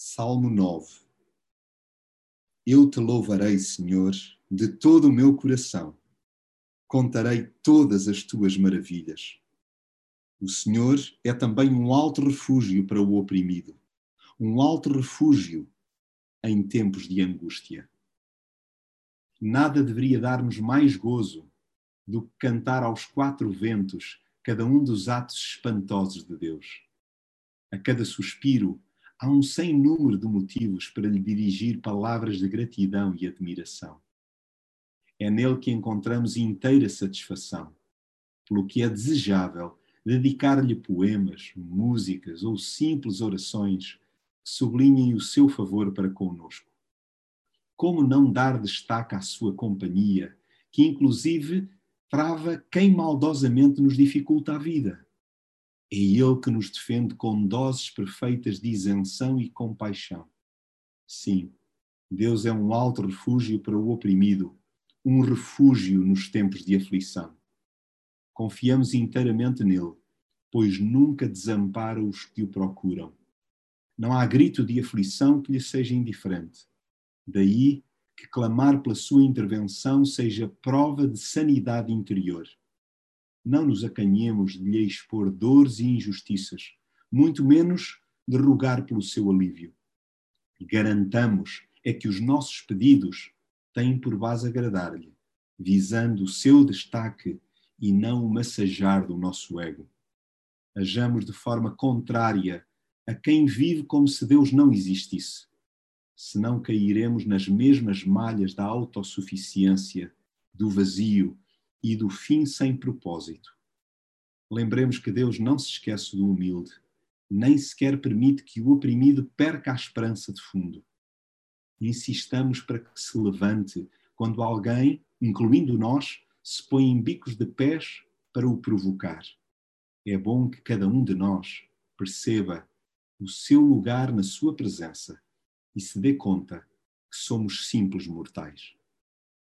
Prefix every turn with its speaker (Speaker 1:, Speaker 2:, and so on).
Speaker 1: Salmo 9 Eu te louvarei, Senhor, de todo o meu coração. Contarei todas as tuas maravilhas. O Senhor é também um alto refúgio para o oprimido, um alto refúgio em tempos de angústia. Nada deveria dar-nos mais gozo do que cantar aos quatro ventos cada um dos atos espantosos de Deus. A cada suspiro, há um sem número de motivos para lhe dirigir palavras de gratidão e admiração. É nele que encontramos inteira satisfação, pelo que é desejável dedicar-lhe poemas, músicas ou simples orações que sublinhem o seu favor para conosco. Como não dar destaque à sua companhia, que inclusive trava quem maldosamente nos dificulta a vida? É Ele que nos defende com doses perfeitas de isenção e compaixão. Sim, Deus é um alto refúgio para o oprimido, um refúgio nos tempos de aflição. Confiamos inteiramente nele, pois nunca desampara os que o procuram. Não há grito de aflição que lhe seja indiferente. Daí que clamar pela sua intervenção seja prova de sanidade interior não nos acanhemos de lhe expor dores e injustiças, muito menos de rogar pelo seu alívio. Garantamos é que os nossos pedidos têm por base agradar-lhe, visando o seu destaque e não o massajar do nosso ego. Ajamos de forma contrária a quem vive como se Deus não existisse. Senão cairemos nas mesmas malhas da autossuficiência, do vazio e do fim sem propósito. Lembremos que Deus não se esquece do humilde, nem sequer permite que o oprimido perca a esperança de fundo. Insistamos para que se levante quando alguém, incluindo nós, se põe em bicos de pés para o provocar. É bom que cada um de nós perceba o seu lugar na sua presença e se dê conta que somos simples mortais.